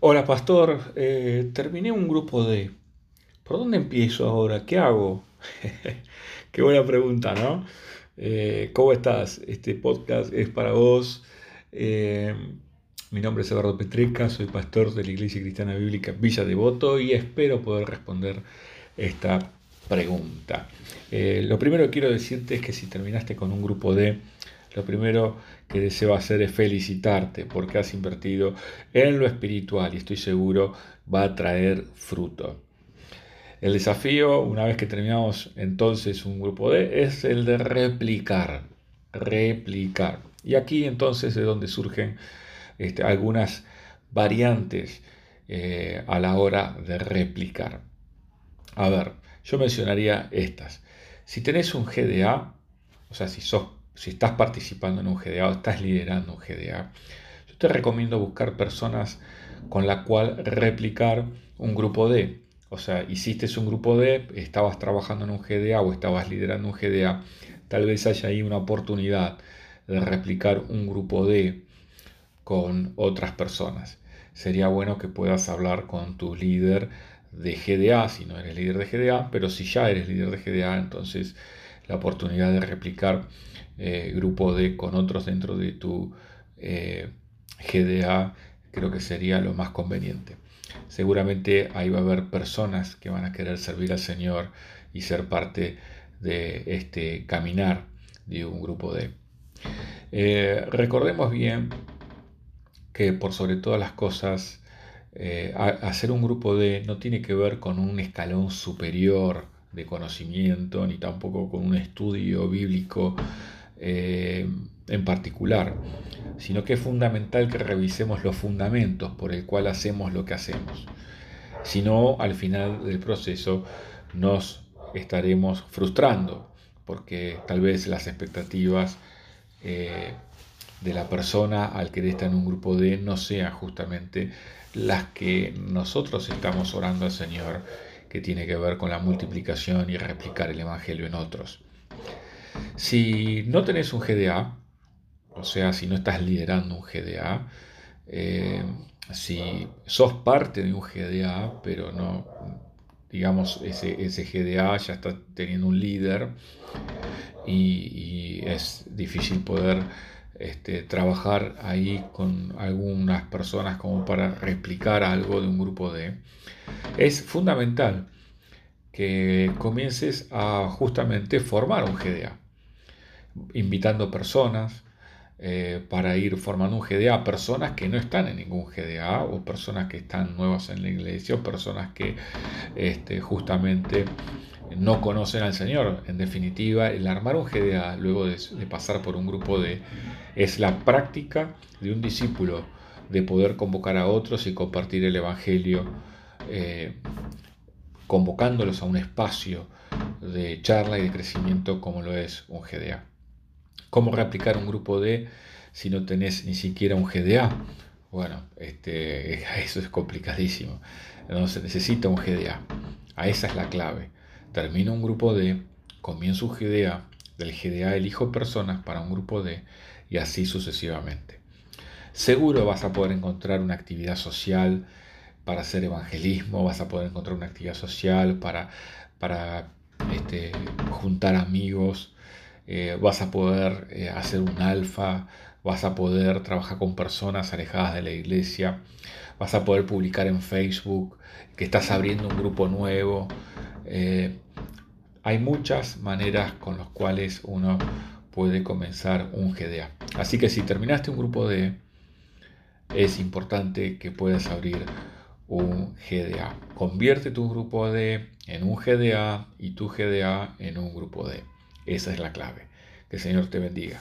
Hola pastor, eh, terminé un grupo de... ¿Por dónde empiezo ahora? ¿Qué hago? Qué buena pregunta, ¿no? Eh, ¿Cómo estás? Este podcast es para vos. Eh, mi nombre es Eduardo Petreca, soy pastor de la Iglesia Cristiana Bíblica Villa Devoto y espero poder responder esta pregunta. lo primero que quiero decirte es que si terminaste con un grupo de lo primero que deseo hacer es felicitarte porque has invertido en lo espiritual y estoy seguro va a traer fruto. El desafío, una vez que terminamos entonces un grupo D, es el de replicar, replicar. Y aquí entonces es donde surgen este, algunas variantes eh, a la hora de replicar. A ver, yo mencionaría estas. Si tenés un GDA, o sea, si sos si estás participando en un GDA o estás liderando un GDA, yo te recomiendo buscar personas con la cual replicar un grupo D. O sea, hiciste un grupo D, estabas trabajando en un GDA o estabas liderando un GDA, tal vez haya ahí una oportunidad de replicar un grupo D con otras personas. Sería bueno que puedas hablar con tu líder de GDA, si no eres líder de GDA, pero si ya eres líder de GDA, entonces la oportunidad de replicar eh, grupo D con otros dentro de tu eh, GDA, creo que sería lo más conveniente. Seguramente ahí va a haber personas que van a querer servir al Señor y ser parte de este caminar de un grupo D. Eh, recordemos bien que por sobre todas las cosas, hacer un grupo D no tiene que ver con un escalón superior de conocimiento, ni tampoco con un estudio bíblico eh, en particular, sino que es fundamental que revisemos los fundamentos por el cual hacemos lo que hacemos. Si no, al final del proceso nos estaremos frustrando, porque tal vez las expectativas eh, de la persona al querer estar en un grupo D no sean justamente las que nosotros estamos orando al Señor, que tiene que ver con la multiplicación y replicar el Evangelio en otros. Si no tenés un GDA, o sea, si no estás liderando un GDA, eh, si sos parte de un GDA, pero no, digamos, ese, GDA ya está teniendo un líder y, es difícil poder este, trabajar ahí con algunas personas como para replicar algo de un grupo D, es fundamental que comiences a justamente formar un GDA invitando personas eh, para ir formando un GDA, personas que no están en ningún GDA o personas que están nuevas en la iglesia o personas que este, justamente no conocen al Señor. En definitiva, el armar un GDA luego de, pasar por un grupo de es la práctica de un discípulo de poder convocar a otros y compartir el Evangelio, eh, convocándolos a un espacio de charla y de crecimiento como lo es un GDA. ¿Cómo replicar un grupo D si no tenés ni siquiera un GDA? Bueno, este, eso es complicadísimo. Se necesita un GDA. A esa es la clave. Termino un grupo D, comienzo un GDA, del GDA elijo personas para un grupo D y así sucesivamente. Seguro vas a poder encontrar una actividad social para hacer evangelismo, vas a poder encontrar una actividad social para, para este, juntar amigos, eh, vas a poder eh, hacer un alfa, vas a poder trabajar con personas alejadas de la iglesia, vas a poder publicar en Facebook que estás abriendo un grupo nuevo. Eh, hay muchas maneras con las cuales uno puede comenzar un GDA. Así que si terminaste un grupo D, es importante que puedas abrir un GDA. Convierte tu grupo D en un GDA y tu GDA en un grupo D. Esa es la clave. Que el Señor te bendiga.